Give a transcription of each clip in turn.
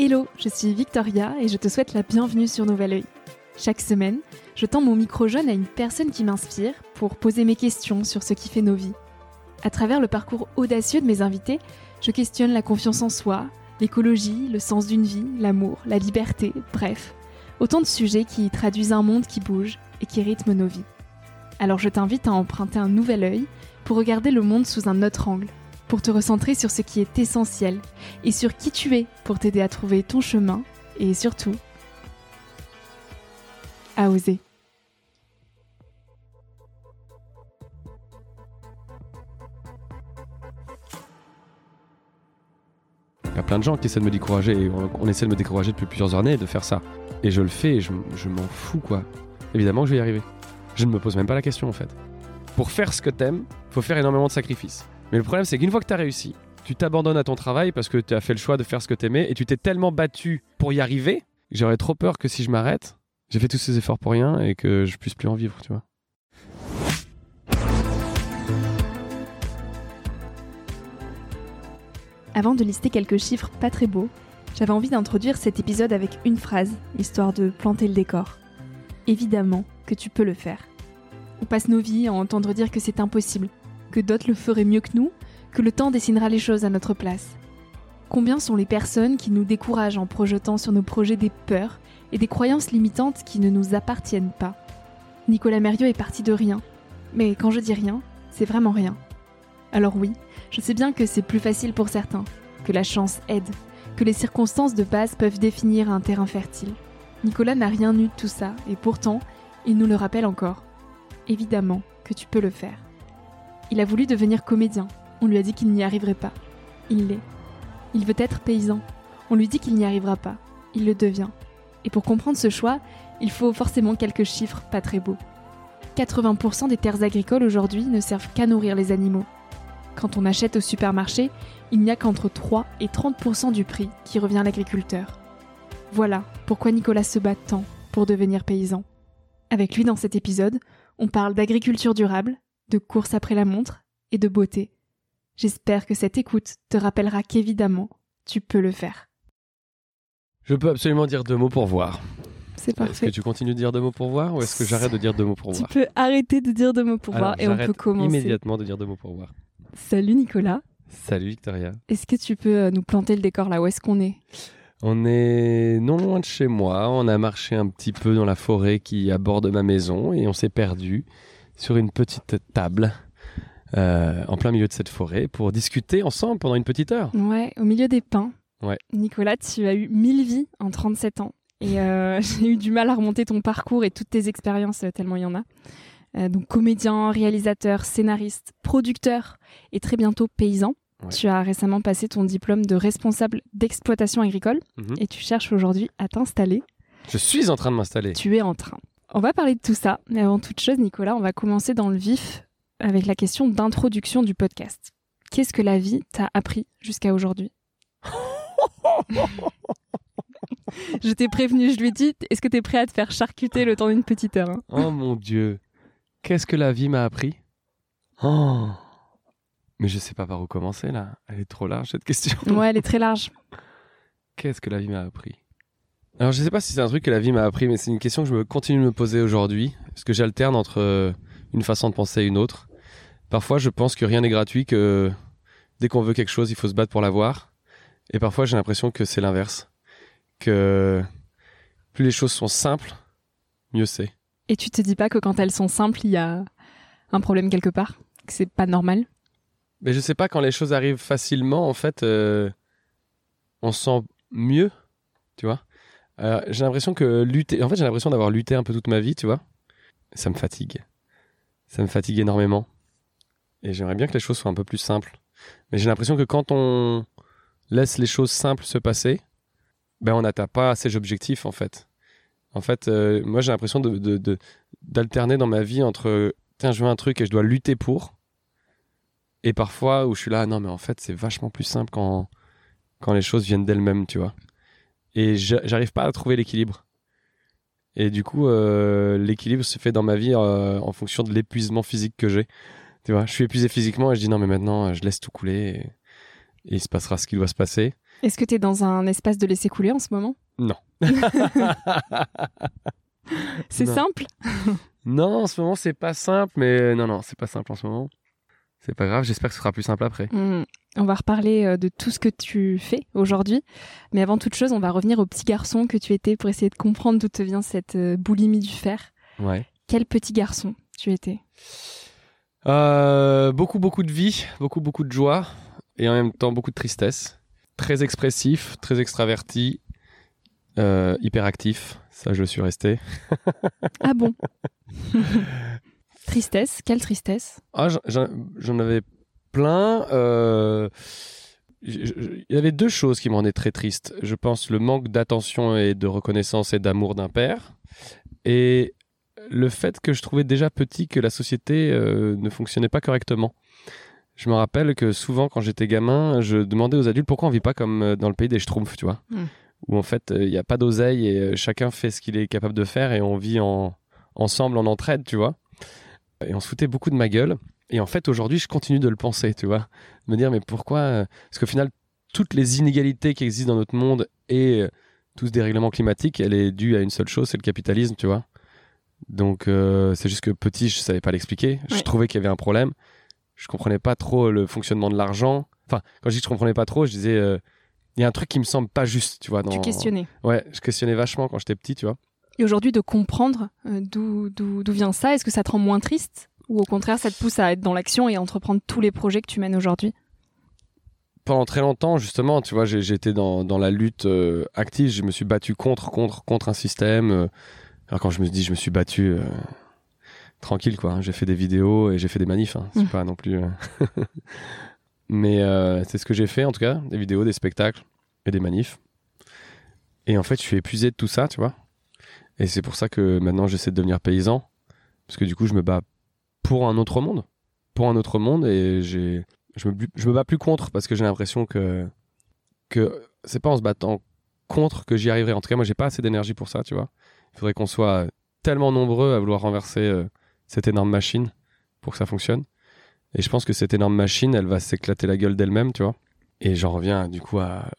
Hello, je suis Victoria et je te souhaite la bienvenue sur Nouvel Oeil. Chaque semaine, je tends mon micro jaune à une personne qui m'inspire pour poser mes questions sur ce qui fait nos vies. À travers le parcours audacieux de mes invités, je questionne la confiance en soi, l'écologie, le sens d'une vie, l'amour, la liberté, bref, autant de sujets qui traduisent un monde qui bouge et qui rythme nos vies. Alors je t'invite à emprunter un nouvel œil pour regarder le monde sous un autre angle pour te recentrer sur ce qui est essentiel et sur qui tu es pour t'aider à trouver ton chemin et surtout à oser. Il y a plein de gens qui essaient de me décourager et on, on essaie de me décourager depuis plusieurs années de faire ça. Et je le fais et je, je m'en fous quoi. Évidemment que je vais y arriver. Je ne me pose même pas la question en fait. Pour faire ce que t'aimes, faut faire énormément de sacrifices. Mais le problème, c'est qu'une fois que tu as réussi, tu t'abandonnes à ton travail parce que tu as fait le choix de faire ce que tu et tu t'es tellement battu pour y arriver j'aurais trop peur que si je m'arrête, j'ai fait tous ces efforts pour rien et que je puisse plus en vivre, tu vois. Avant de lister quelques chiffres pas très beaux, j'avais envie d'introduire cet épisode avec une phrase, histoire de planter le décor. Évidemment que tu peux le faire. On passe nos vies à entendre dire que c'est impossible, que d'autres le feraient mieux que nous, que le temps dessinera les choses à notre place. Combien sont les personnes qui nous découragent en projetant sur nos projets des peurs et des croyances limitantes qui ne nous appartiennent pas? Nicolas Mérieux est parti de rien. Mais quand je dis rien, c'est vraiment rien. Alors oui, je sais bien que c'est plus facile pour certains, que la chance aide, que les circonstances de base peuvent définir un terrain fertile. Nicolas n'a rien eu de tout ça, et pourtant, il nous le rappelle encore. Évidemment que tu peux le faire. Il a voulu devenir comédien. On lui a dit qu'il n'y arriverait pas. Il l'est. Il veut être paysan. On lui dit qu'il n'y arrivera pas. Il le devient. Et pour comprendre ce choix, il faut forcément quelques chiffres pas très beaux. 80% des terres agricoles aujourd'hui ne servent qu'à nourrir les animaux. Quand on achète au supermarché, il n'y a qu'entre 3 et 30% du prix qui revient à l'agriculteur. Voilà pourquoi Nicolas se bat tant pour devenir paysan. Avec lui dans cet épisode, on parle d'agriculture durable, de course après la montre et de beauté. J'espère que cette écoute te rappellera qu'évidemment, tu peux le faire. Je peux absolument dire deux mots pour voir. C'est Est-ce que parfait. tu continues de dire deux mots pour voir ou est-ce que j'arrête de dire deux mots pour Tu voir peux arrêter de dire deux mots pour Alors, voir et on peut commencer. immédiatement de dire deux mots pour voir. Salut Nicolas. Salut Victoria. Est-ce que tu peux euh, nous planter le décor là? Où est-ce qu'on est? On est non loin de chez moi. On a marché un petit peu dans la forêt qui aborde ma maison et on s'est perdu sur une petite table euh, en plein milieu de cette forêt pour discuter ensemble pendant une petite heure. Ouais, au milieu des pins. Ouais. Nicolas, tu as eu 1000 vies en 37 ans. Et euh, j'ai eu du mal à remonter ton parcours et toutes tes expériences, euh, tellement il y en a. Euh, donc comédien, réalisateur, scénariste, producteur et très bientôt paysan. Ouais. Tu as récemment passé ton diplôme de responsable d'exploitation agricole Mhm. et tu cherches aujourd'hui à t'installer. Je suis en train de m'installer. Tu es en train. On va parler de tout ça, mais avant toute chose, Nicolas, on va commencer dans le vif avec la question d'introduction du podcast. Qu'est-ce que la vie t'a appris jusqu'à aujourd'hui Je t'ai prévenu, je lui ai dit, est-ce que tu es prêt à te faire charcuter le temps d'une petite heure hein Oh mon dieu. Qu'est-ce que la vie m'a appris Oh Mais je sais pas par où commencer là. Elle est trop large cette question. Ouais, elle est très large. Qu'est-ce que la vie m'a appris Alors je sais pas si c'est un truc que la vie m'a appris, mais c'est une question que je me continue de me poser aujourd'hui, parce que j'alterne entre euh, une façon de penser et une autre. Parfois je pense que rien n'est gratuit, que dès qu'on veut quelque chose, il faut se battre pour l'avoir. Et parfois j'ai l'impression que c'est l'inverse. Que plus les choses sont simples, mieux c'est. Et tu te dis pas que quand elles sont simples, il y a un problème quelque part Que c'est pas normal? Mais je sais pas, quand les choses arrivent facilement, en fait, euh, on se sent mieux, tu vois? Euh, j'ai l'impression que lutter, en fait, j'ai l'impression d'avoir lutté un peu toute ma vie, tu vois. Ça me fatigue. Ça me fatigue énormément. Et j'aimerais bien que les choses soient un peu plus simples. Mais j'ai l'impression que quand on laisse les choses simples se passer, ben on n'atteint pas ces objectifs, en fait. En fait, euh, moi, j'ai l'impression de, de- d'alterner dans ma vie entre, tiens, je veux un truc et je dois lutter pour, et parfois où je suis là, non, mais en fait, c'est vachement plus simple quand, quand les choses viennent d'elles-mêmes, tu vois. Et j'a- j'arrive pas à trouver l'équilibre. Et du coup, euh, l'équilibre se fait dans ma vie euh, en fonction de l'épuisement physique que j'ai. Tu vois, je suis épuisé physiquement et je dis non, mais maintenant, euh, je laisse tout couler et, et il se passera ce qui doit se passer. Est-ce que tu es dans un espace de laisser couler en ce moment? Non. c'est simple? Non, en ce moment, c'est pas simple, mais non, non, c'est pas simple en ce moment. C'est pas grave, j'espère que ce sera plus simple après. Hmm. On va reparler euh, de tout ce que tu fais aujourd'hui. Mais avant toute chose, on va revenir au petit garçon que tu étais pour essayer de comprendre d'où te vient cette euh, boulimie du fer. Ouais. Quel petit garçon tu étais? Euh, beaucoup, beaucoup de vie, beaucoup, beaucoup de joie et en même temps beaucoup de tristesse. Très expressif, très extraverti, euh, hyperactif. Ça, je suis resté. Ah bon? Tristesse, quelle tristesse? Ah, j'en- avais plein. euh, Il y avait deux choses qui me rendaient très triste. Je pense le manque d'attention et de reconnaissance et d'amour d'un père. Et le fait que je trouvais déjà petit que la société euh, ne fonctionnait pas correctement. Je me rappelle que souvent, quand j'étais gamin, je demandais aux adultes pourquoi on vit pas comme euh, dans le pays des Schtroumpfs, tu vois. Mm. Où en fait, euh, il n'y a pas d'oseille et chacun fait ce qu'il est capable de faire et on vit en, ensemble, en entraide, tu vois. Et on se foutait beaucoup de ma gueule. Et en fait, aujourd'hui, je continue de le penser, tu vois. Me dire, mais pourquoi euh, Parce qu'au final, toutes les inégalités qui existent dans notre monde et euh, tout ce dérèglement climatique, elle est due à une seule chose, c'est le capitalisme, tu vois. Donc, euh, c'est juste que petit, je savais pas l'expliquer. Je Ouais. trouvais qu'il y avait un problème. Je comprenais pas trop le fonctionnement de l'argent. Enfin, quand je dis que je comprenais pas trop, je disais, euh, il y a un truc qui me semble pas juste, tu vois. Dans... Tu questionnais. Ouais, je questionnais vachement quand j'étais petit, tu vois. Et aujourd'hui, de comprendre euh, d'où d'où- d'où vient ça, est-ce que ça te rend moins triste Ou au contraire, ça te pousse à être dans l'action et à entreprendre tous les projets que tu mènes aujourd'hui? Pendant très longtemps, justement, tu vois, j'ai- j'étais dans, dans la lutte euh, active. Je me suis battu contre, contre, contre un système. euh. alors quand je me dis, je me suis battu euh, tranquille, quoi. hein. J'ai fait des vidéos et j'ai fait des manifs. hein. C'est Mm. pas non plus. Mais c'est ce que j'ai fait, en tout cas, des vidéos, des spectacles et des manifs. Et en fait, je suis épuisé de tout ça, tu vois. Et c'est pour ça que maintenant, j'essaie de devenir paysan, parce que du coup, je me bats pour un autre monde, pour un autre monde, et j'ai je me, je me bats plus contre parce que j'ai l'impression que que c'est pas en se battant contre que j'y arriverai. En tout cas, moi, j'ai pas assez d'énergie pour ça, tu vois. Il faudrait qu'on soit tellement nombreux à vouloir renverser euh, cette énorme machine pour que ça fonctionne. Et je pense que cette énorme machine, elle va s'éclater la gueule d'elle-même, tu vois. Et j'en reviens du coup à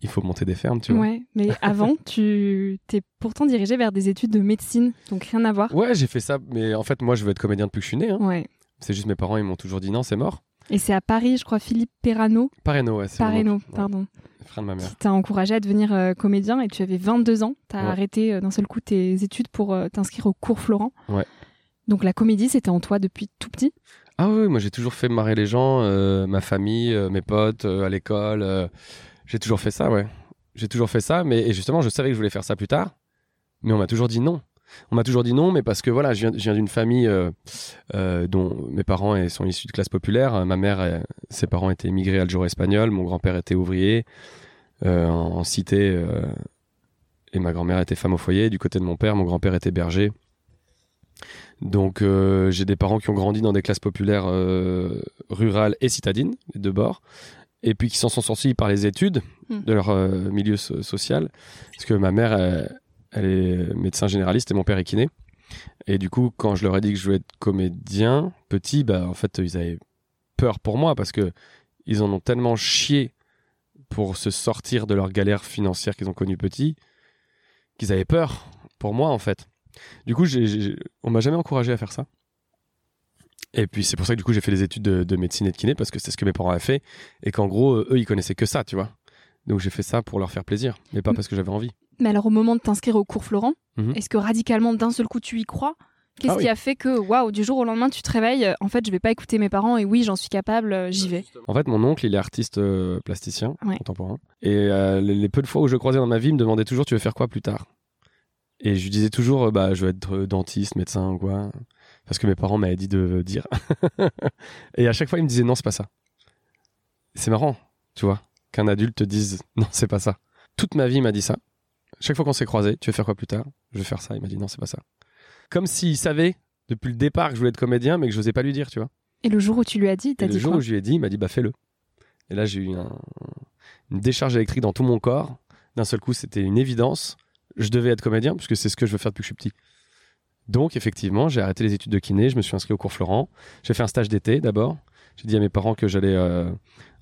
il faut monter des fermes, tu vois. Ouais, mais avant, tu t'es pourtant dirigé vers des études de médecine, donc rien à voir. Ouais, j'ai fait ça, mais en fait, moi, je veux être comédien depuis que je suis né. hein. Ouais. C'est juste mes parents, ils m'ont toujours dit non, c'est mort. Et c'est à Paris, je crois, Philippe Perrano, Pareno, ouais, Pareno, oncle. Ouais, pardon, frère de ma mère. qui t'a encouragé à devenir euh, comédien et tu avais 22 ans. T'as Ouais. arrêté euh, d'un seul coup tes études pour euh, t'inscrire au cours Florent. Ouais. Donc la comédie, c'était en toi depuis tout petit? Ah oui, moi j'ai toujours fait marrer les gens, ma famille, mes potes, à l'école. Euh, j'ai toujours fait ça, ouais. J'ai toujours fait ça, mais justement, je savais que je voulais faire ça plus tard, mais on m'a toujours dit non. On m'a toujours dit non, mais parce que voilà, je viens, d'une famille euh, euh, dont mes parents euh, sont issus de classe populaire. Ma mère, euh, ses parents étaient immigrés algéro-espagnols, mon grand-père était ouvrier euh, en, en cité, euh, et ma grand-mère était femme au foyer. Du côté de mon père, mon grand-père était berger. Donc euh, j'ai des parents qui ont grandi dans des classes populaires euh, rurales et citadines, les deux bords, et puis qui s'en sont sortis par les études Mm. de leur euh, milieu so- social. Parce que ma mère, elle, elle est médecin généraliste et mon père est kiné. Et du coup, quand je leur ai dit que je voulais être comédien, petit, bah en fait, ils avaient peur pour moi parce que ils en ont tellement chié pour se sortir de leur galère financière qu'ils ont connue petit, qu'ils avaient peur pour moi en fait. Du coup, j'ai- j'ai- on m'a jamais encouragé à faire ça. Et puis c'est pour ça que du coup j'ai fait les études de, de médecine et de kiné parce que c'est ce que mes parents avaient fait et qu'en gros eux ils connaissaient que ça, tu vois. Donc j'ai fait ça pour leur faire plaisir, mais pas parce que j'avais envie. Mais alors au moment de t'inscrire au cours Florent, Mhm. est-ce que radicalement d'un seul coup tu y crois? Qu'est-ce Ah oui. qui a fait que waouh du jour au lendemain tu te réveilles euh, En fait, je vais pas écouter mes parents et oui, j'en suis capable, euh, j'y vais? En fait, mon oncle, il est artiste euh, plasticien Ouais. contemporain. Et euh, les, les peu de fois où je le croisais dans ma vie, il me demandait toujours Tu veux faire quoi plus tard? Et je lui disais toujours Bah, je veux être dentiste, médecin ou quoi. Parce que mes parents m'avaient dit de dire. et à chaque fois, il me disait Non, c'est pas ça. C'est marrant, tu vois, qu'un adulte te dise Non, c'est pas ça. Toute ma vie, il m'a dit ça. Chaque fois qu'on s'est croisés, tu veux faire quoi plus tard? Je veux faire ça. Il m'a dit Non, c'est pas ça. Comme s'il savait depuis le départ que je voulais être comédien, mais que je n'osais pas lui dire, tu vois. Et le jour où tu lui as dit, t'as dit le jour quoi où je lui ai dit, il m'a dit bah fais-le. Et là j'ai eu un- une décharge électrique dans tout mon corps. D'un seul coup, c'était une évidence. Je devais être comédien puisque c'est ce que je veux faire depuis que je suis petit. Donc effectivement, j'ai arrêté les études de kiné, je me suis inscrit au cours Florent. J'ai fait un stage d'été d'abord. J'ai dit à mes parents que j'allais euh,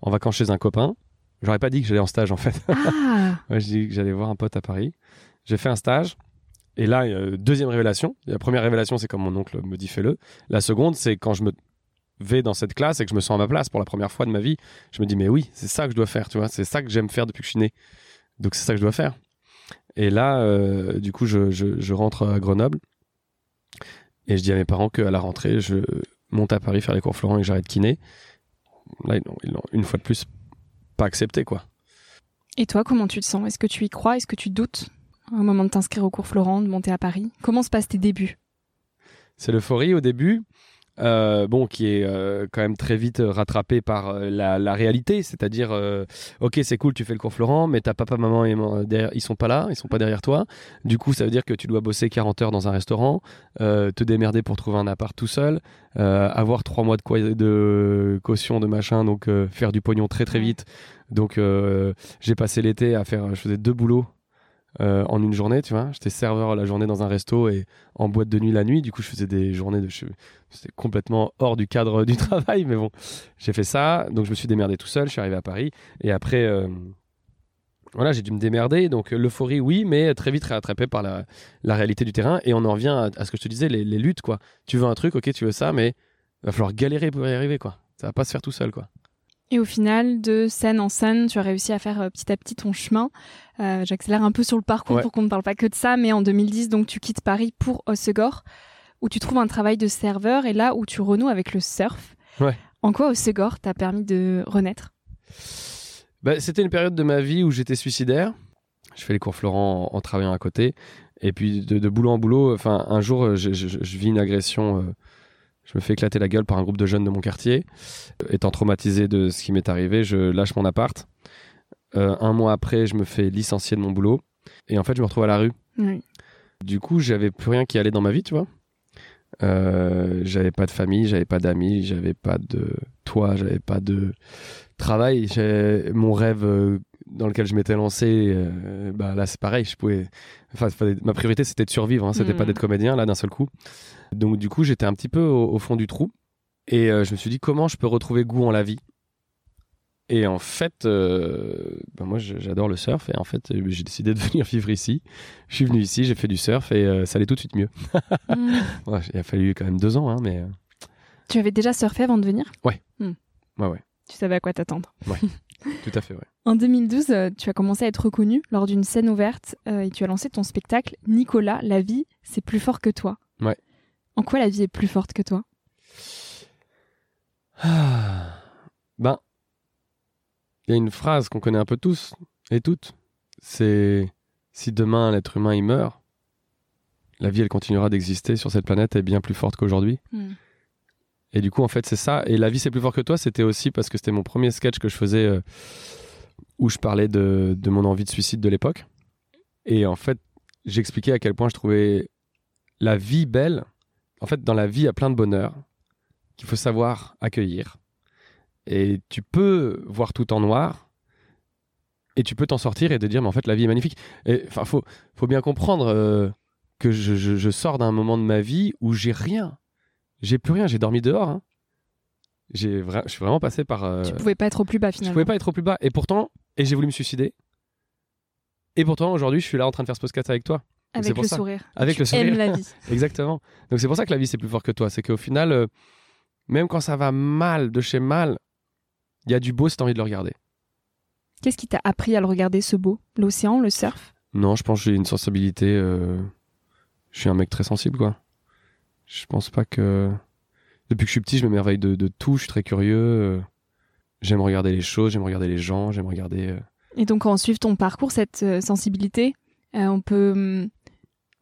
en vacances chez un copain. J'aurais pas dit que j'allais en stage en fait. Ah Ouais, j'ai dit que j'allais voir un pote à Paris. J'ai fait un stage. Et là, euh, deuxième révélation. La première révélation, c'est quand mon oncle me dit fais-le. La seconde, c'est quand je me vais dans cette classe et que je me sens à ma place pour la première fois de ma vie. Je me dis mais oui, c'est ça que je dois faire, tu vois. C'est ça que j'aime faire depuis que je suis né. Donc c'est ça que je dois faire. Et là, euh, du coup, je, je- je rentre à Grenoble et je dis à mes parents qu'à la rentrée, je monte à Paris faire les cours Florent et que j'arrête kiné. Là, ils l'ont- une fois de plus pas accepté, quoi. Et toi, comment tu te sens? Est-ce que tu y crois? Est-ce que tu doutes au moment de t'inscrire au cours Florent, de monter à Paris? Comment se passent tes débuts? C'est l'euphorie au début, euh, bon, qui est euh, quand même très vite rattrapée par euh, la, la réalité, c'est-à-dire, euh, ok, c'est cool, tu fais le cours Florent, mais ta papa, maman, et derrière, ils sont pas là, ils sont pas derrière toi. Du coup, ça veut dire que tu dois bosser 40 heures dans un restaurant, euh, te démerder pour trouver un appart tout seul, euh, avoir trois mois de, quoi- de caution de machin, donc euh, faire du pognon très très vite. Donc, euh, j'ai passé l'été à faire, je faisais deux boulots. Euh, en une journée, tu vois, j'étais serveur la journée dans un resto et en boîte de nuit la nuit. Du coup, je faisais des journées de, c'était complètement hors du cadre du travail, mais bon, j'ai fait ça. Donc, je me suis démerdé tout seul. Je suis arrivé à Paris. Et après, euh, voilà, j'ai dû me démerder. Donc, l'euphorie, oui, mais très vite rattrapé par la, la réalité du terrain. Et on en revient à, à ce que je te disais, les, les luttes, quoi. Tu veux un truc, ok, tu veux ça, mais il va falloir galérer pour y arriver, quoi. Ça va pas se faire tout seul, quoi. Et au final, de scène en scène, tu as réussi à faire euh, petit à petit ton chemin. Euh, J'accélère un peu sur le parcours Ouais. pour qu'on ne parle pas que de ça, mais en 2010, donc tu quittes Paris pour Hossegor, où tu trouves un travail de serveur et là où tu renoues avec le surf. Ouais. En quoi Hossegor t'a permis de renaître? Bah, c'était une période de ma vie où j'étais suicidaire. Je fais les cours Florent en, en travaillant à côté. Et puis de, de boulot en boulot, enfin un jour, euh, je, je- je vis une agression. euh, je me fais éclater la gueule par un groupe de jeunes de mon quartier. Euh, Étant traumatisé de ce qui m'est arrivé, je lâche mon appart. Euh, un mois après, je me fais licencier de mon boulot. Et en fait, je me retrouve à la rue. Oui. Du coup, j'avais plus rien qui allait dans ma vie, tu vois. Euh, j'avais pas de famille, j'avais pas d'amis, j'avais pas de toit, j'avais pas de travail. Mon rêve dans lequel je m'étais lancé, euh, bah là c'est pareil. Je pouvais, enfin, ma priorité c'était de survivre, hein, c'était pas d'être comédien là d'un seul coup. Donc du coup, j'étais un petit peu au, au fond du trou et euh, je me suis dit comment je peux retrouver goût en la vie? Et en fait, euh, bah, moi j'adore le surf et en fait j'ai décidé de venir vivre ici. Je suis venu ici, j'ai fait du surf et ça allait tout de suite mieux. Mm. Ouais, il a fallu quand même deux ans, hein, mais tu avais déjà surfé avant de venir? Ouais, ouais, Tu savais à quoi t'attendre. tout à fait, ouais. En 2012, euh, tu as commencé à être reconnu lors d'une scène ouverte euh, et tu as lancé ton spectacle Nicolas, la vie, c'est plus fort que toi. Ouais. En quoi la vie est plus forte que toi? Ah. Ben, il y a une phrase qu'on connaît un peu tous et toutes. C'est si demain l'être humain il meurt, la vie elle continuera d'exister sur cette planète et est bien plus forte qu'aujourd'hui. Et du coup, en fait, c'est ça. Et la vie, c'est plus fort que toi. C'était aussi parce que c'était mon premier sketch que je faisais euh, où je parlais de, de mon envie de suicide de l'époque. Et en fait, j'expliquais à quel point je trouvais la vie belle. En fait, dans la vie, il y a plein de bonheur qu'il faut savoir accueillir. Et tu peux voir tout en noir. Et tu peux t'en sortir et te dire, mais en fait, la vie est magnifique. Et enfin, faut, faut bien comprendre euh, que je, je- je sors d'un moment de ma vie où j'ai rien. J'ai plus rien, j'ai dormi dehors. hein. J'ai vra- je suis vraiment passé par. euh, Tu pouvais pas être au plus bas je finalement. pouvais pas être au plus bas. Et pourtant, et j'ai voulu me suicider. Et pourtant, aujourd'hui, je suis là en train de faire ce podcast avec toi. Avec pour le ça. sourire. Avec tu le sourire. aimes la vie. Exactement. Donc c'est pour ça que la vie, c'est plus fort que toi. C'est qu'au final, euh, même quand ça va mal, de chez mal, il y a du beau si t'as envie de le regarder. Qu'est-ce qui t'a appris à le regarder ce beau? L'océan, le surf? Non, je pense que j'ai une sensibilité. euh, Je suis un mec très sensible, quoi. Je pense pas que. Depuis que je suis petit, je m'émerveille de, de tout. Je suis très curieux. euh, J'aime regarder les choses, j'aime regarder les gens, j'aime regarder. euh, Et donc, on suit ton parcours, cette euh, sensibilité, euh, on peut hum,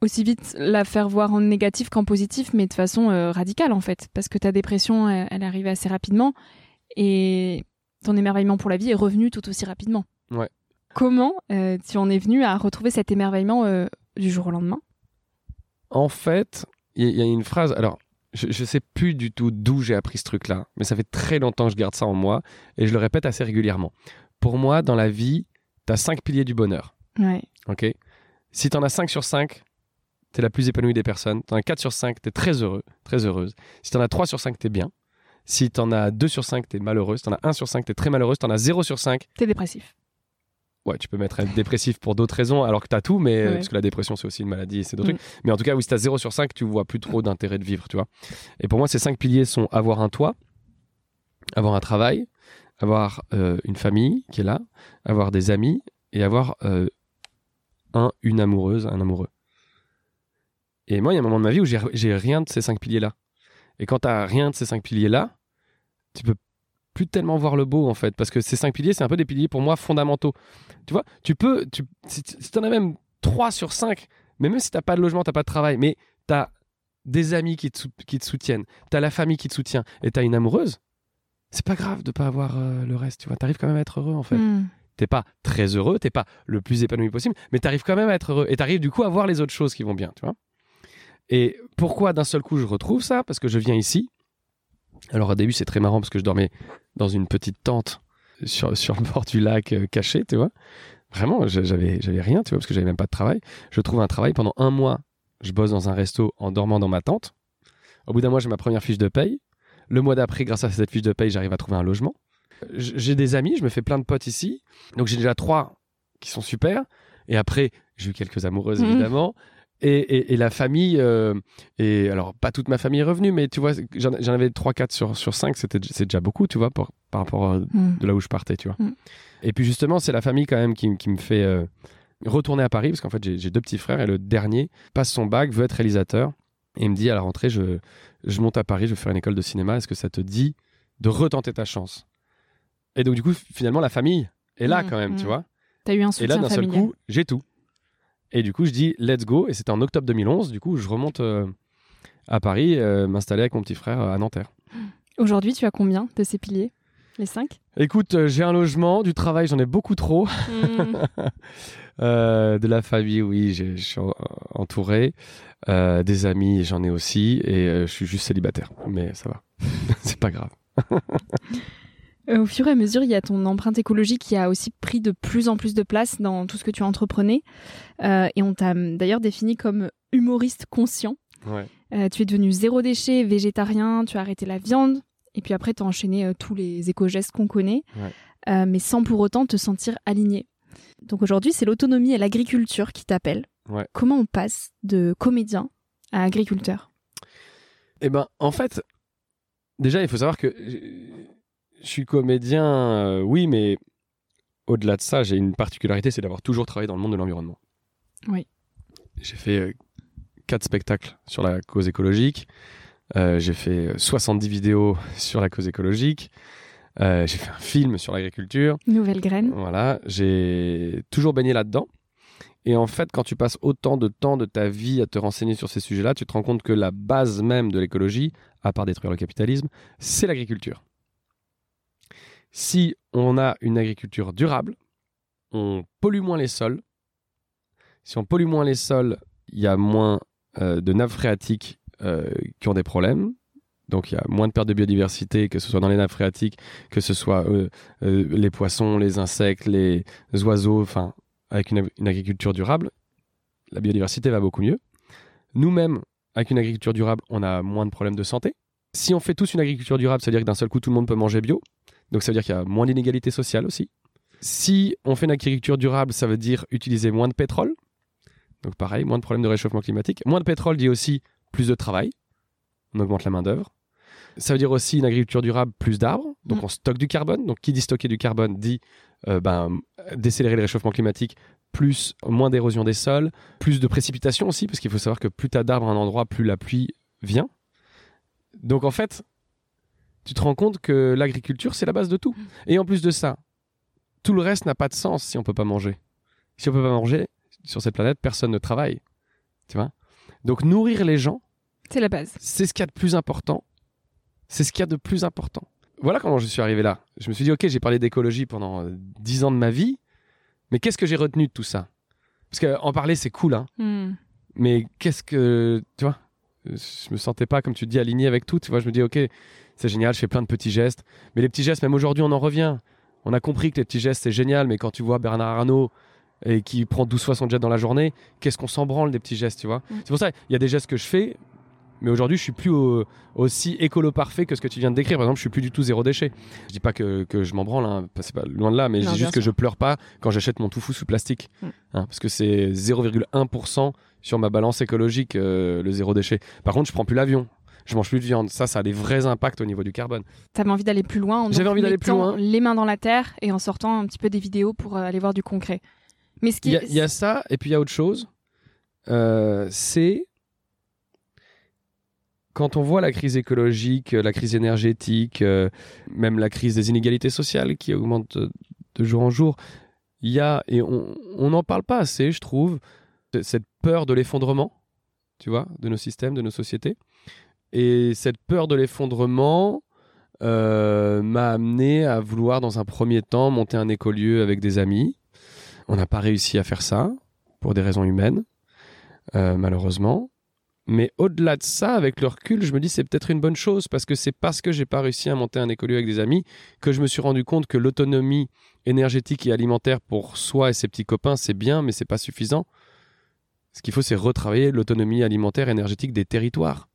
aussi vite la faire voir en négatif qu'en positif, mais de façon euh, radicale en fait. Parce que ta dépression, elle, elle arrive assez rapidement et ton émerveillement pour la vie est revenu tout aussi rapidement. Ouais. Comment euh, tu en es venu à retrouver cet émerveillement du jour au lendemain? En fait, il y, a une phrase. Alors, je, je sais plus du tout d'où j'ai appris ce truc-là, mais ça fait très longtemps que je garde ça en moi et je le répète assez régulièrement. Pour moi, dans la vie, t'as cinq piliers du bonheur. Ouais. Ok Si t'en as 5 sur 5, t'es la plus épanouie des personnes. T'en as 4 sur 5, t'es très heureux, très heureuse. Si t'en as 3 sur 5, t'es bien. Si t'en as 2 sur 5, t'es malheureuse. T'en as 1 sur 5, t'es très malheureuse. T'en as 0 sur 5, T'es dépressif. Ouais, tu peux mettre être dépressif pour d'autres raisons, alors que t'as tout, mais euh, Ouais. parce que la dépression, c'est aussi une maladie, et c'est d'autres Mm. trucs. Mais en tout cas, oui, si t'as 0 sur 5, tu vois plus trop d'intérêt de vivre, tu vois. Et pour moi, ces 5 piliers sont avoir un toit, avoir un travail, avoir euh, une famille qui est là, avoir des amis et avoir euh, un, une amoureuse, un amoureux. Et moi, il y a un moment de ma vie où j'ai j'ai rien de ces 5 piliers-là. Et quand t'as rien de ces 5 piliers-là, tu peux plus tellement voir le beau en fait parce que ces cinq piliers c'est un peu des piliers pour moi fondamentaux. Tu vois tu peux tu, si, si t'en as même 3 sur 5 mais même si t'as pas de logement t'as pas de travail mais t'as des amis qui te, qui te soutiennent t'as la famille qui te soutient et t'as une amoureuse c'est pas grave de pas avoir euh, le reste tu vois. T'arrives quand même à être heureux en fait. Hmm. t'es pas très heureux t'es pas le plus épanoui possible mais t'arrives quand même à être heureux et t'arrives du coup à voir les autres choses qui vont bien tu vois. Et pourquoi d'un seul coup je retrouve ça? Parce que je viens ici alors au début c'est très marrant parce que je dormais dans une petite tente sur, sur le bord du lac euh, caché, tu vois. Vraiment, j'avais, j'avais rien, tu vois, parce que j'avais même pas de travail. Je trouve un travail pendant un mois. Je bosse dans un resto en dormant dans ma tente. Au bout d'un mois, j'ai ma première fiche de paye. Le mois d'après, grâce à cette fiche de paye, j'arrive à trouver un logement. J'ai des amis, je me fais plein de potes ici. Donc j'ai déjà trois qui sont super. Et après, j'ai eu quelques amoureuses, Mhm. évidemment. Et, et- et la famille, euh, et alors pas toute ma famille est revenue, mais tu vois, j'en avais 3-4 sur, sur 5, c'était, c'est déjà beaucoup, tu vois, par, par rapport à Hmm. de là où je partais, tu vois. Mm. Et puis justement, c'est la famille quand même qui, qui me fait euh, retourner à Paris, parce qu'en fait, j'ai deux petits frères, et le dernier passe son bac, veut être réalisateur, et il me dit à la rentrée, je, je monte à Paris, je vais faire une école de cinéma, est-ce que ça te dit de retenter ta chance? Et donc du coup, finalement, la famille est là Mm, quand même, mm. tu vois. T'as eu un Et soutien là, d'un seul coup, j'ai tout. Et du coup, je dis, let's go, et c'était en octobre 2011, du coup, je remonte euh, à Paris, euh, m'installer avec mon petit frère euh, à Nanterre. Aujourd'hui, tu as combien de ces piliers? Les 5 Écoute, euh, j'ai un logement, du travail, j'en ai beaucoup trop. Euh, de la famille, oui, j'ai- je suis en- entouré. Des amis, j'en ai aussi. Et je suis juste célibataire. Mais ça va. c'est pas grave. Euh, Au fur et à mesure, il y a ton empreinte écologique qui a aussi pris de plus en plus de place dans tout ce que tu entreprenais. Euh, et on t'a hum, d'ailleurs défini comme humoriste conscient. Ouais. Euh, tu es devenu zéro déchet, végétarien, tu as arrêté la viande. Et puis après, tu as enchaîné euh, tous les éco-gestes qu'on connaît, Ouais. mais sans pour autant te sentir aligné. Donc aujourd'hui, c'est l'autonomie et l'agriculture qui t'appellent. Ouais. Comment on passe de comédien à agriculteur? Eh ben, en fait, déjà, il faut savoir que je suis comédien, euh, oui, mais au-delà de ça, j'ai une particularité, c'est d'avoir toujours travaillé dans le monde de l'environnement. Oui. J'ai fait euh, quatre spectacles sur la cause écologique. Euh, j'ai fait euh, 70 vidéos sur la cause écologique. Euh, j'ai fait un film sur l'agriculture. Nouvelle graine Voilà, j'ai toujours baigné là-dedans. Et en fait, quand tu passes autant de temps de ta vie à te renseigner sur ces sujets-là, tu te rends compte que la base même de l'écologie, à part détruire le capitalisme, c'est l'agriculture. Si on a une agriculture durable, on pollue moins les sols. Si on pollue moins les sols, il y a moins euh, de nappes phréatiques euh, qui ont des problèmes. Donc il y a moins de perte de biodiversité, que ce soit dans les nappes phréatiques, que ce soit euh, les poissons, les insectes, les oiseaux, enfin, avec une, une agriculture durable, la biodiversité va beaucoup mieux. Nous-mêmes, avec une agriculture durable, on a moins de problèmes de santé. Si on fait tous une agriculture durable, ça veut dire que d'un seul coup, tout le monde peut manger bio. Donc ça veut dire qu'il y a moins d'inégalités sociales aussi. Si on fait une agriculture durable, ça veut dire utiliser moins de pétrole. Donc pareil, moins de problèmes de réchauffement climatique. Moins de pétrole dit aussi plus de travail. On augmente la main-d'œuvre. Ça veut dire aussi une agriculture durable, plus d'arbres. Donc Mm. on stocke du carbone. Donc qui dit stocker du carbone dit euh, ben, décélérer le réchauffement climatique, plus moins d'érosion des sols, plus de précipitations aussi, parce qu'il faut savoir que plus tu as d'arbres à un endroit, plus la pluie vient. Donc en fait, tu te rends compte que l'agriculture, c'est la base de tout. Et en plus de ça, tout le reste n'a pas de sens si on peut pas manger. Si on peut pas manger, sur cette planète, personne ne travaille. Tu vois? Donc nourrir les gens, C'est la base. c'est ce qu'il y a de plus important. C'est ce qu'il y a de plus important. Voilà comment je suis arrivé là. Je me suis dit, ok, j'ai parlé d'écologie pendant euh, 10 ans de ma vie, mais qu'est-ce que j'ai retenu de tout ça? Parce qu'en parler, c'est cool, hein. Hmm. Mais qu'est-ce que. Tu vois? Je me sentais pas, comme tu dis, aligné avec tout. Tu vois, je me dis, ok, c'est génial, je fais plein de petits gestes. Mais les petits gestes, même aujourd'hui, on en revient. On a compris que les petits gestes, c'est génial, mais quand tu vois Bernard Arnault et qui prend 12 fois son jet dans la journée, qu'est-ce qu'on s'en branle des petits gestes, tu vois Mm. C'est pour ça, il y a des gestes que je fais, Mais aujourd'hui, je suis plus au- aussi écolo parfait que ce que tu viens de décrire. Par exemple, je suis plus du tout zéro déchet. Je dis pas que, que je m'en branle, hein, c'est pas loin de là, mais je dis juste que je pleure pas quand j'achète mon tofu sous plastique. Mm. Hein, parce que c'est 0,1% sur ma balance écologique, euh, le zéro déchet. Par contre, je prends plus l'avion. Je mange plus de viande. Ça, ça a des vrais impacts au niveau du carbone. T'avais envie d'aller plus loin en J'avais envie d'aller plus loin. les mains dans la terre et en sortant un petit peu des vidéos pour euh, aller voir du concret. Mais ce qui Il y, a- y ça, et puis il y a autre chose. Euh, c'est quand on voit la crise écologique, la crise énergétique, euh, même la crise des inégalités sociales qui augmente de, de jour en jour, il y a, et on n'en parle pas assez, je trouve, cette peur de l'effondrement, tu vois, de nos systèmes, de nos sociétés. Et cette peur de l'effondrement euh, m'a amené à vouloir, dans un premier temps, monter un écolieu avec des amis. On n'a pas réussi à faire ça, pour des raisons humaines, euh, malheureusement. Mais au-delà de ça, avec le recul, je me dis c'est peut-être une bonne chose parce que c'est parce que j'ai pas réussi à monter un écolieu avec des amis que je me suis rendu compte que l'autonomie énergétique et alimentaire pour soi et ses petits copains, c'est bien, mais c'est pas suffisant. Ce qu'il faut, c'est retravailler l'autonomie alimentaire et énergétique des territoires.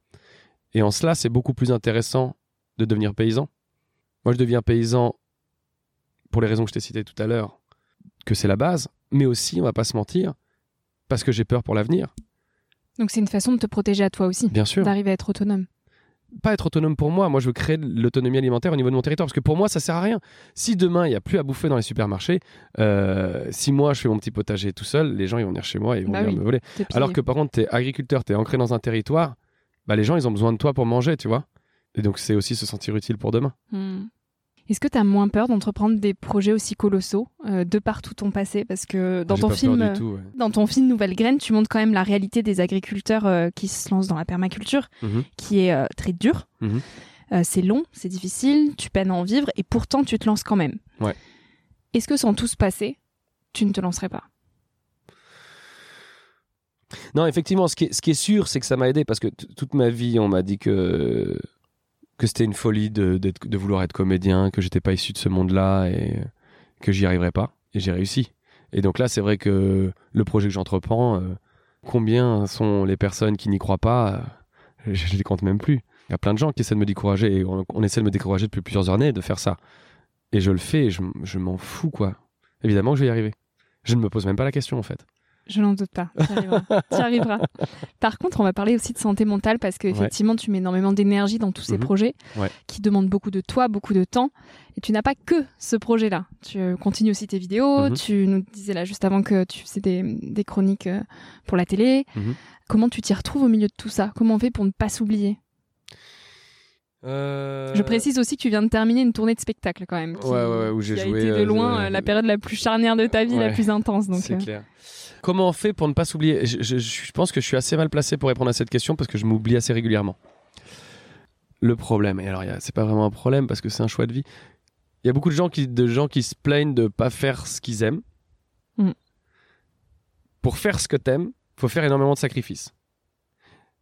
Et en cela, c'est beaucoup plus intéressant de devenir paysan. Moi, je deviens paysan pour les raisons que je t'ai citées tout à l'heure, que c'est la base, mais aussi, on va pas se mentir, parce que j'ai peur pour l'avenir, Donc c'est une façon de te protéger à toi aussi, bien sûr. d'arriver à être autonome. Pas être autonome pour moi, moi je veux créer l'autonomie alimentaire au niveau de mon territoire, parce que pour moi ça sert à rien. Si demain il n'y a plus à bouffer dans les supermarchés, euh, si moi je fais mon petit potager tout seul, les gens ils vont venir chez moi et ils vont Bah venir oui. me voler. Alors que par contre, tu es agriculteur, tu es ancré dans un territoire, bah, les gens, ils ont besoin de toi pour manger, tu vois. Et donc, c'est aussi se sentir utile pour demain. Hmm. Est-ce que tu as moins peur d'entreprendre des projets aussi colossaux euh, de par tout ton passé? Parce que dans J'ai ton film, tout. ouais. dans ton film Nouvelle Graine, tu montres quand même la réalité des agriculteurs euh, qui se lancent dans la permaculture, Mhm. qui est euh, très dure. Mhm. C'est long, c'est difficile, tu peines à en vivre, et pourtant tu te lances quand même. Ouais. Est-ce que sans tout se passer, tu ne te lancerais pas? Non, effectivement, ce qui est, sûr, c'est que ça m'a aidé parce que toute ma vie, on m'a dit que, c'était une folie de, vouloir être comédien, que j'étais pas issu de ce monde-là et que j'y arriverais pas. Et j'ai réussi. Et donc là, c'est vrai que le projet que j'entreprends, euh, combien sont les personnes qui n'y croient pas euh, Je, je les compte même plus. Il y a plein de gens qui essaient de me décourager et on, essaie de me décourager depuis plusieurs années de faire ça. Et je le fais et je, je m'en fous, quoi. Évidemment que je vais y arriver. Je ne me pose même pas la question, en fait. Je n'en doute pas, tu arriveras. Arriveras. Par contre, on va parler aussi de santé mentale parce qu'effectivement, tu mets énormément d'énergie dans tous ces Mhm. projets Ouais. qui demandent beaucoup de toi, beaucoup de temps. Et tu n'as pas que ce projet-là. Tu euh, continues aussi tes vidéos. Mhm. Tu nous disais là juste avant que tu faisais des, des chroniques euh, pour la télé. Mhm. Comment tu t'y retrouves au milieu de tout ça? Comment on fait pour ne pas s'oublier? Euh, Je précise aussi que tu viens de terminer une tournée de spectacle quand même. Qui, Ouais, ouais, ouais, où j'ai joué, été de euh, loin euh, la période la plus charnière de ta vie, la plus intense. C'est euh, clair. Comment on fait pour ne pas s'oublier? Je, je- je pense que je suis assez mal placé pour répondre à cette question parce que je m'oublie assez régulièrement. Le problème, et alors c'est pas vraiment un problème parce que c'est un choix de vie. Il y a beaucoup de gens qui, de gens qui se plaignent de pas faire ce qu'ils aiment. Mm. Pour faire ce que t'aimes, faut faire énormément de sacrifices.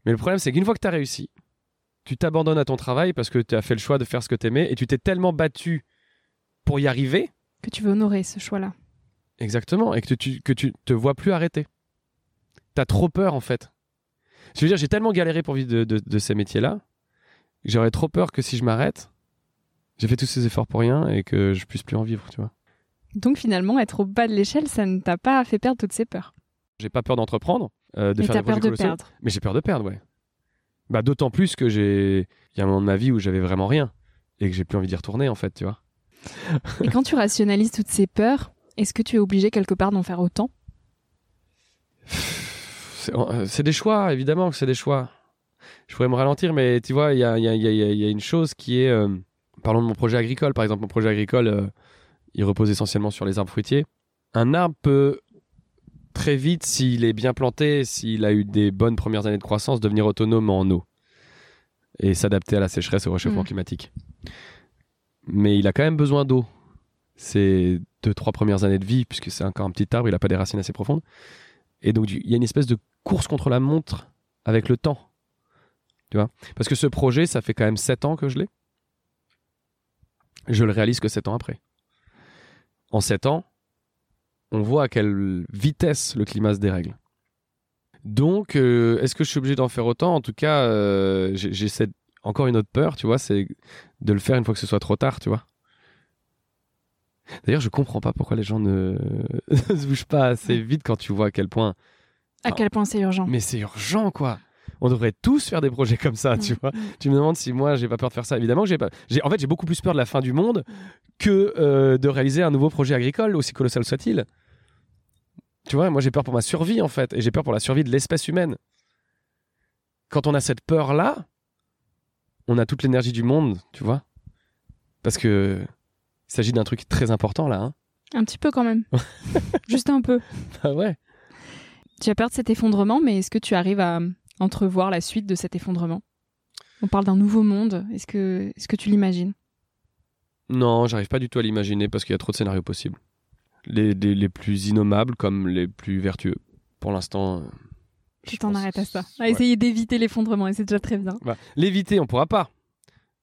Mais le problème, c'est qu'une fois que tu as réussi, tu t'abandonnes à ton travail parce que tu as fait le choix de faire ce que t'aimais et tu t'es tellement battu pour y arriver que tu veux honorer ce choix-là. Exactement, et que tu, que tu te vois plus arrêter. T'as trop peur en fait. Je veux dire, j'ai tellement galéré pour vivre de, de- de ces métiers-là, que j'aurais trop peur que si je m'arrête, j'ai fait tous ces efforts pour rien et que je puisse plus en vivre, tu vois. Donc finalement, être au bas de l'échelle, ça ne t'a pas fait perdre toutes ces peurs. J'ai pas peur d'entreprendre, euh, de Mais faire des projets peur de perdre. mais j'ai peur de perdre, ouais. Bah d'autant plus que j'ai, il y a un moment de ma vie où j'avais vraiment rien et que j'ai plus envie d'y retourner en fait, tu vois. Et quand tu rationalises toutes ces peurs, est-ce que tu es obligé quelque part d'en faire autant? C'est euh, c'est des choix, évidemment que c'est des choix. Je pourrais me ralentir, mais tu vois, il y a, y a- y a- y a une chose qui est... euh, parlons de mon projet agricole, par exemple. Mon projet agricole, euh, il repose essentiellement sur les arbres fruitiers. Un arbre peut très vite, s'il est bien planté, s'il a eu des bonnes premières années de croissance, devenir autonome en eau et s'adapter à la sécheresse et au réchauffement Mhm. climatique. Mais il a quand même besoin d'eau. Ces deux, trois premières années de vie, puisque c'est encore un petit arbre, il n'a pas des racines assez profondes. Et donc, il y a une espèce de course contre la montre avec le temps. Tu vois? Parce que ce projet, ça fait quand même 7 ans que je l'ai. Je le réalise que 7 ans après. En 7 ans, on voit à quelle vitesse le climat se dérègle. Donc, euh, est-ce que je suis obligé d'en faire autant? En tout cas, euh, j'ai encore une autre peur, tu vois, c'est de le faire une fois que ce soit trop tard, tu vois. D'ailleurs, je comprends pas pourquoi les gens ne, se bougent pas assez vite quand tu vois à quel point. À quel point c'est urgent. Mais c'est urgent, quoi. On devrait tous faire des projets comme ça, tu Mm, vois. Tu me demandes si moi j'ai pas peur de faire ça. Évidemment que j'ai pas. J'ai, en fait, j'ai beaucoup plus peur de la fin du monde que euh, de réaliser un nouveau projet agricole, aussi colossal soit-il. Tu vois, moi j'ai peur pour ma survie en fait, et j'ai peur pour la survie de l'espèce humaine. Quand on a cette peur-là, on a toute l'énergie du monde, tu vois. Parce que il s'agit d'un truc très important là. Hein. Un petit peu quand même. Juste un peu. Ah ouais. Tu as peur de cet effondrement, mais est-ce que tu arrives à entrevoir la suite de cet effondrement? On parle d'un nouveau monde. Est-ce que, est-ce que tu l'imagines? Non, j'arrive pas du tout à l'imaginer parce qu'il y a trop de scénarios possibles. Les, les, les plus innommables comme les plus vertueux. Pour l'instant. euh, Tu t'en arrêtes à ça. À Ouais. essayer d'éviter l'effondrement, et c'est déjà très bien. Bah, L'éviter, on pourra pas.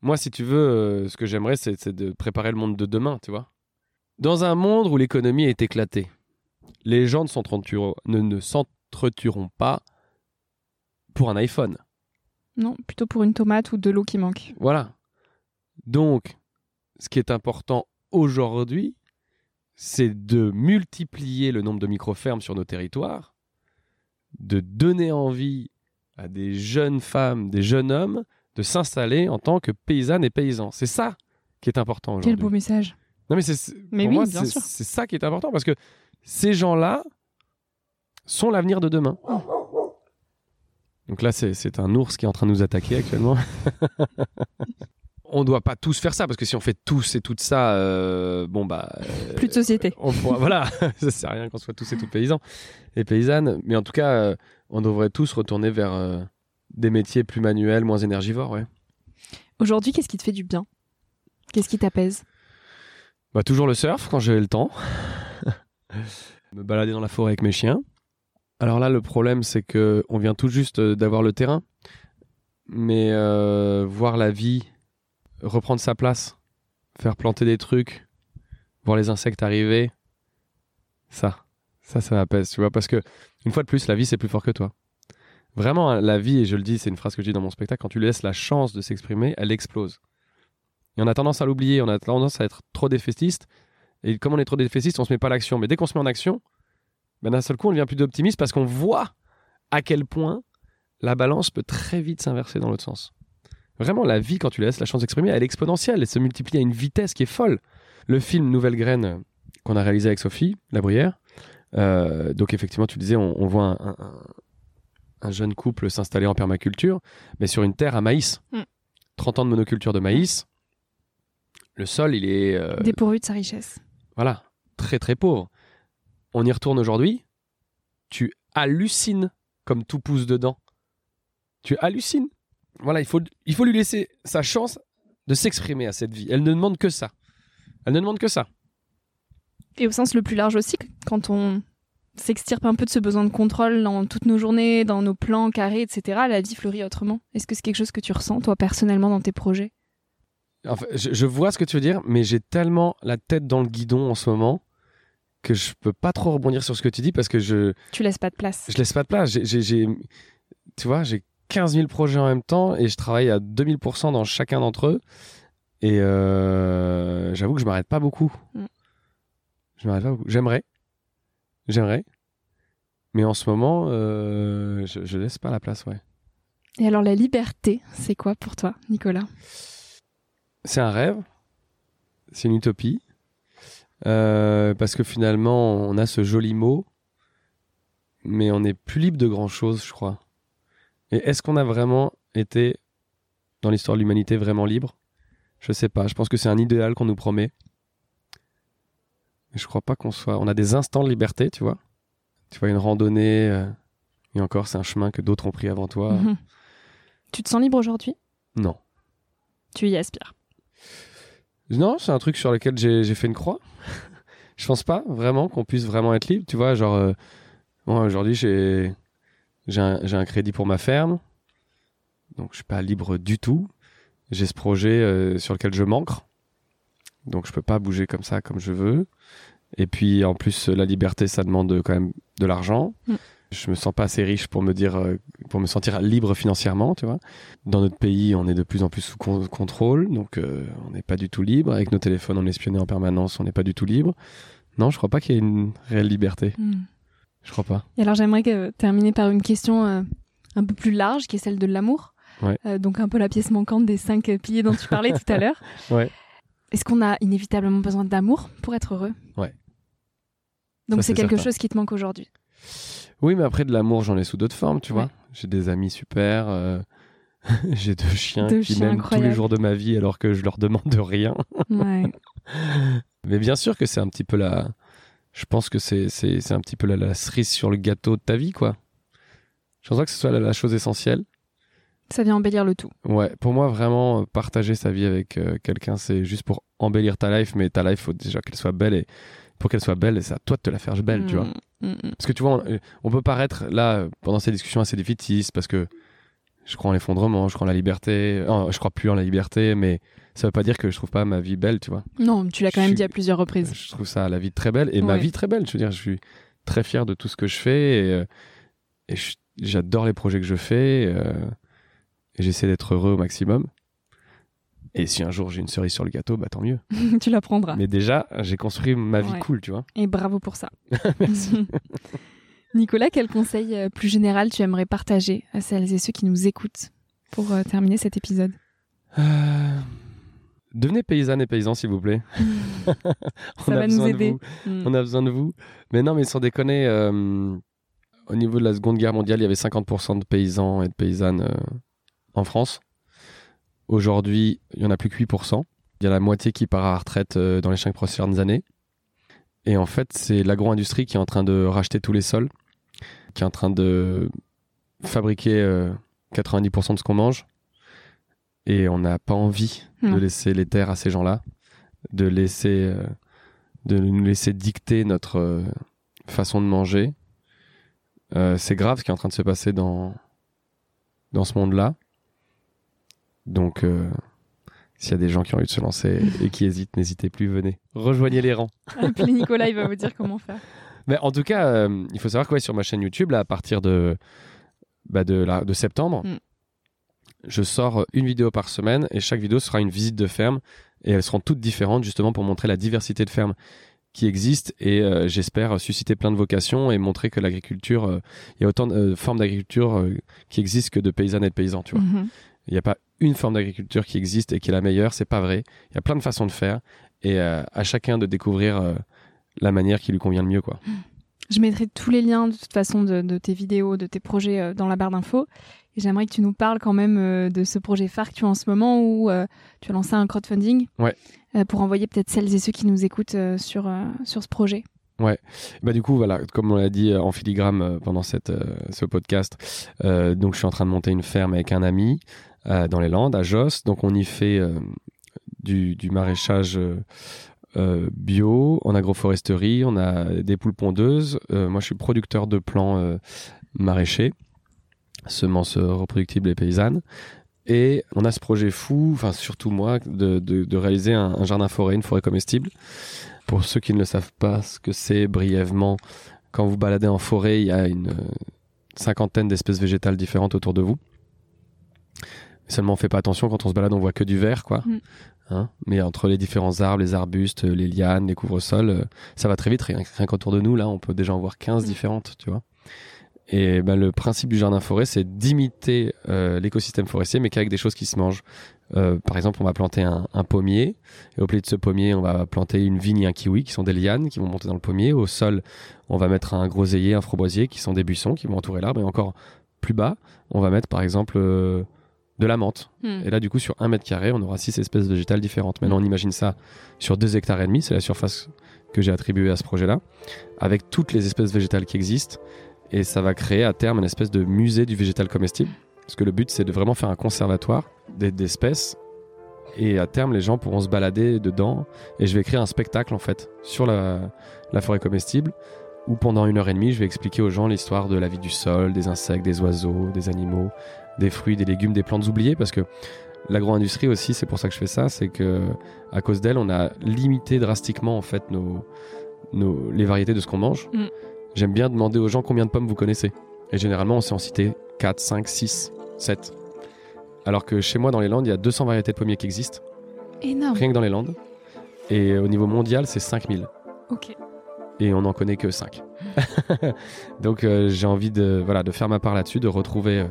Moi, si tu veux, euh, ce que j'aimerais, c'est c'est de préparer le monde de demain, tu vois. Dans un monde où l'économie est éclatée, les gens ne s'entretueront ne, ne s'entretueront pas pour un iPhone. Non, plutôt pour une tomate ou de l'eau qui manque. Voilà. Donc, ce qui est important aujourd'hui, c'est de multiplier le nombre de micro-fermes sur nos territoires, de donner envie à des jeunes femmes, des jeunes hommes de s'installer en tant que paysannes et paysans. C'est ça qui est important aujourd'hui. Quel beau message. Non mais c'est c'est- Mais pour oui, moi bien c'est sûr. c'est ça qui est important parce que ces gens-là sont l'avenir de demain. Donc là c'est un ours qui est en train de nous attaquer actuellement. on doit pas tous faire ça parce que si on fait tous et toutes ça, euh, bon bah euh, Plus de société. on pourra- voilà, ça sert à rien qu'on soit tous et toutes paysans et paysannes. Mais en tout cas, euh, on devrait tous retourner vers euh, des métiers plus manuels, moins énergivores, ouais. Aujourd'hui, qu'est-ce qui te fait du bien? Qu'est-ce qui t'apaise? Bah, toujours le surf quand j'ai le temps. Me balader dans la forêt avec mes chiens. Alors là, le problème, c'est que on vient tout juste euh, d'avoir le terrain. Mais euh, voir la vie reprendre sa place, faire planter des trucs, voir les insectes arriver, ça, ça, ça m'apaise, tu vois. Parce que, une fois de plus, la vie, c'est plus fort que toi. Vraiment, hein, la vie, et je le dis, c'est une phrase que je dis dans mon spectacle, quand tu lui laisses la chance de s'exprimer, elle explose. Et on a tendance à l'oublier, on a tendance à être trop défaitiste. Et comme on est trop défaitiste, on se met pas à l'action. Mais dès qu'on se met en action, ben d'un seul coup, on devient plus optimiste parce qu'on voit à quel point la balance peut très vite s'inverser dans l'autre sens. Vraiment, la vie, quand tu la laisses la chance d'exprimer, elle est exponentielle. Elle se multiplie à une vitesse qui est folle. Le film Nouvelle Graine qu'on a réalisé avec Sophie La Bruyère, euh, donc effectivement, tu disais, on, on voit un, un- un- un jeune couple s'installer en permaculture, mais sur une terre à maïs. Mm. 30 ans de monoculture de maïs. Le sol, il est euh, Dépourvu de sa richesse. voilà, très très pauvre. On y retourne aujourd'hui, tu hallucines comme tout pousse dedans. Tu hallucines. Voilà, il faut, il faut lui laisser sa chance de s'exprimer à cette vie. Elle ne demande que ça. Elle ne demande que ça. Et au sens le plus large aussi, quand on s'extirpe un peu de ce besoin de contrôle dans toutes nos journées, dans nos plans carrés, etc., la vie fleurit autrement. Est-ce que c'est quelque chose que tu ressens, toi, personnellement, dans tes projets? Enfin, je, je vois ce que tu veux dire, mais j'ai tellement la tête dans le guidon en ce moment que je peux pas trop rebondir sur ce que tu dis parce que je, Tu laisses pas de place. je laisse pas de place. J'ai, tu vois, j'ai 15 000 projets en même temps et je travaille à 2000% dans chacun d'entre eux. Et euh, j'avoue que je m'arrête pas beaucoup. Mm. Je m'arrête pas beaucoup. J'aimerais. J'aimerais. Mais en ce moment, euh, je, je laisse pas la place, ouais. Et alors, la liberté, c'est quoi pour toi, Nicolas? C'est un rêve. C'est une utopie. Euh, parce que finalement, on a ce joli mot, mais on n'est plus libre de grand chose, je crois. Et est-ce qu'on a vraiment été, dans l'histoire de l'humanité, vraiment libre? Je sais pas. Je pense que c'est un idéal qu'on nous promet. Mais je crois pas qu'on soit. On a des instants de liberté, tu vois. Tu vois, une randonnée, euh, et encore, c'est un chemin que d'autres ont pris avant toi. Tu te sens libre aujourd'hui? Non. Tu y aspires? Non, c'est un truc sur lequel j'ai fait une croix. je pense pas vraiment qu'on puisse vraiment être libre. Tu vois, genre, euh, moi aujourd'hui j'ai un, un crédit pour ma ferme, donc je suis pas libre du tout. J'ai ce projet euh, sur lequel je manque, donc je peux pas bouger comme ça comme je veux. Et puis en plus, la liberté, ça demande quand même de l'argent. Mm. Je me sens pas assez riche pour me dire, euh, pour me sentir libre financièrement, tu vois. Dans notre pays, on est de plus en plus sous con- contrôle, donc euh, on n'est pas du tout libre. Avec nos téléphones, on est espionné en permanence, on n'est pas du tout libre. Non, je crois pas qu'il y ait une réelle liberté. Hmm. Je crois pas. Et alors j'aimerais terminer par une question euh, un peu plus large, qui est celle de l'amour. Ouais. Euh, donc un peu la pièce manquante des cinq piliers dont tu parlais tout à l'heure. Ouais. Est-ce qu'on a inévitablement besoin d'amour pour être heureux? Ouais. Donc c'est quelque certain. chose qui te manque aujourd'hui? Oui, mais après de l'amour, j'en ai sous d'autres formes, tu vois. J'ai des amis super. euh, J'ai deux chiens Deux qui m'aiment tous les jours de ma vie alors que je leur demande de rien. Ouais. Mais bien sûr que c'est un petit peu la. Je pense que c'est c'est c'est un petit peu la, la cerise sur le gâteau de ta vie, quoi. Je pense pas que ce soit la, la chose essentielle. Ça vient embellir le tout. Ouais, pour moi, vraiment, euh, partager sa vie avec euh, quelqu'un, c'est juste pour embellir ta life, mais ta life, faut déjà qu'elle soit belle et pour qu'elle soit belle, c'est à toi de te la faire belle, tu vois. Mm, mm, mm. Parce que tu vois, on, on peut paraître là, pendant ces discussions, assez défaitiste parce que je crois en l'effondrement, je crois en la liberté, euh, je crois plus en la liberté, mais ça veut pas dire que je trouve pas ma vie belle, tu vois. Non, tu l'as quand même dit à plusieurs reprises. Je trouve ça la vie très belle et ma vie très belle. Je veux dire, je suis très fier de tout ce que je fais et, euh, et j'adore les projets que je fais euh, et j'essaie d'être heureux au maximum. Et si un jour j'ai une cerise sur le gâteau, bah tant mieux. tu l'apprendras. Mais déjà, j'ai construit ma vie Ouais. cool, tu vois. Et bravo pour ça. Merci. Nicolas, quel conseil euh, plus général tu aimerais partager à celles et ceux qui nous écoutent pour euh, terminer cet épisode? Euh, Devenez paysanne et paysans, s'il vous plaît. On Ça a va nous de aider. vous. Mm. On a besoin de vous. Mais non, mais sans déconner, euh, au niveau de la Seconde Guerre mondiale, il y avait 50% de paysans et de paysannes euh, en France. Aujourd'hui, il n'y en a plus que 8%. Il y a la moitié qui part à la retraite euh, dans les cinq prochaines années. Et en fait, c'est l'agro-industrie qui est en train de racheter tous les sols, qui est en train de fabriquer euh, 90% de ce qu'on mange. Et on n'a pas envie de Non. laisser les terres à ces gens-là, de laisser, euh, de nous laisser dicter notre euh, façon de manger. Euh, c'est grave ce qui est en train de se passer dans, dans ce monde-là. Donc, euh, s'il y a des gens qui ont envie de se lancer et qui hésitent, n'hésitez plus, venez. Rejoignez les rangs. Appelez Nicolas, il va vous dire comment faire. Mais en tout cas, euh, il faut savoir que ouais, sur ma chaîne YouTube, là, à partir de, bah, de, la- de septembre, Mm. je sors une vidéo par semaine et chaque vidéo sera une visite de ferme et elles seront toutes différentes justement pour montrer la diversité de fermes qui existent et euh, j'espère susciter plein de vocations et montrer que l'agriculture, euh, il y a autant de euh, formes d'agriculture euh, qui existent que de paysannes et de paysans, tu vois. Mhm. Il n'y a pas une forme d'agriculture qui existe et qui est la meilleure, c'est pas vrai. Il y a plein de façons de faire et euh, à chacun de découvrir euh, la manière qui lui convient le mieux, quoi. Je mettrai tous les liens de toute façon de, de tes vidéos, de tes projets euh, dans la barre d'infos. Et j'aimerais que tu nous parles quand même de ce projet phare que tu as en ce moment où tu as lancé un crowdfunding Ouais. pour envoyer peut-être celles et ceux qui nous écoutent sur, sur ce projet. Bah du coup voilà, comme on l'a dit en filigrane pendant cette, ce podcast, donc je suis en train de monter une ferme avec un ami dans les Landes, à Josse. Donc on y fait euh, du, maraîchage euh, euh, bio, en agroforesterie, on a des poules pondeuses. Euh, moi je suis producteur de plants euh, maraîchers, semences euh, reproductibles et paysannes. Et on a ce projet fou, enfin surtout moi, de, réaliser un, un jardin forêt, une forêt comestible. Pour ceux qui ne le savent pas, ce que c'est brièvement, quand vous baladez en forêt, il y a une euh, cinquantaine d'espèces végétales différentes autour de vous. Seulement, on fait pas attention quand on se balade, on voit que du vert, quoi. Mm. Hein? Mais entre les différents arbres, les arbustes, les lianes, les couvre-sols, euh, ça va très vite. Rien, rien qu'autour de nous, là, on peut déjà en voir 15 Mm. différentes, tu vois. Et ben, le principe du jardin forêt, c'est d'imiter euh, l'écosystème forestier, mais qu'avec des choses qui se mangent. Euh, par exemple, on va planter un, un pommier, et au pied de ce pommier, on va planter une vigne et un kiwi, qui sont des lianes, qui vont monter dans le pommier. Au sol, on va mettre un groseillier, un framboisier, qui sont des buissons, qui vont entourer l'arbre. Et encore plus bas, on va mettre, par exemple, de la menthe. Hmm. Et là, du coup, sur un mètre carré, on aura six espèces végétales différentes. Maintenant, on imagine ça sur deux hectares et demi, c'est la surface que j'ai attribuée à ce projet-là, avec toutes les espèces végétales qui existent. Et ça va créer à terme une espèce de musée du végétal comestible. Parce que le but, c'est de vraiment faire un conservatoire des- d'espèces. Et à terme, les gens pourront se balader dedans. Et je vais créer un spectacle, en fait, sur la, la forêt comestible, où pendant une heure et demie, je vais expliquer aux gens l'histoire de la vie du sol, des insectes, des oiseaux, des animaux, des fruits, des légumes, des plantes oubliées. Parce que l'agro-industrie aussi, c'est pour ça que je fais ça, c'est que à cause d'elle, on a limité drastiquement, en fait, nos, nos, les variétés de ce qu'on mange, Mm. j'aime bien demander aux gens combien de pommes vous connaissez. Et généralement, on sait en citer 4, 5, 6, 7. Alors que chez moi, dans les Landes, il y a 200 variétés de pommiers qui existent, Énorme. rien que dans les Landes. Et au niveau mondial, c'est 5000. Ok. Et on n'en connaît que 5. Donc euh, j'ai envie de, voilà, de faire ma part là-dessus, de retrouver euh,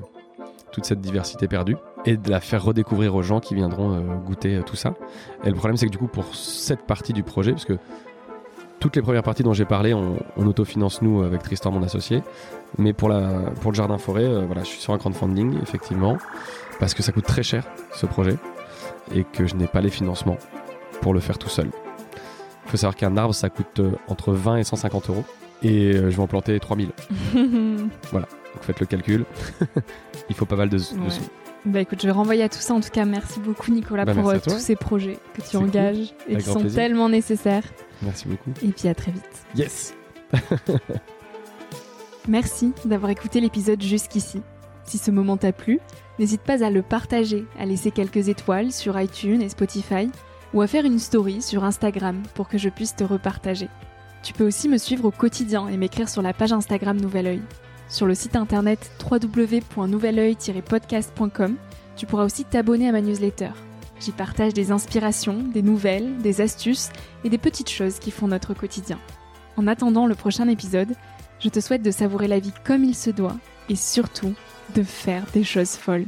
toute cette diversité perdue et de la faire redécouvrir aux gens qui viendront euh, goûter tout ça. Et le problème, c'est que du coup, pour cette partie du projet, parce que toutes les premières parties dont j'ai parlé, on, autofinance nous avec Tristan, mon associé. Mais pour, la, pour le jardin forêt, voilà, je suis sur un crowdfunding, effectivement, parce que ça coûte très cher, ce projet, et que je n'ai pas les financements pour le faire tout seul. Il faut savoir qu'un arbre, ça coûte euh, entre 20 et 150 euros, et euh, je vais en planter 3000. Donc faites le calcul. Il faut pas mal de, Ouais. sous. Bah écoute, je vais renvoyer à tout ça. En tout cas, merci beaucoup Nicolas Bah, pour euh, tous ces projets que tu cool. engages et Avec qui sont plaisir. tellement nécessaires. Merci beaucoup. Et puis à très vite. Yes Merci d'avoir écouté l'épisode jusqu'ici. Si ce moment t'a plu, n'hésite pas à le partager, à laisser quelques étoiles sur iTunes et Spotify, ou à faire une story sur Instagram pour que je puisse te repartager. Tu peux aussi me suivre au quotidien et m'écrire sur la page Instagram Nouvel Oeil. Sur le site internet www.nouveloeil-podcast.com, tu pourras aussi t'abonner à ma newsletter. J'y partage des inspirations, des nouvelles, des astuces et des petites choses qui font notre quotidien. En attendant le prochain épisode, je te souhaite de savourer la vie comme il se doit et surtout de faire des choses folles.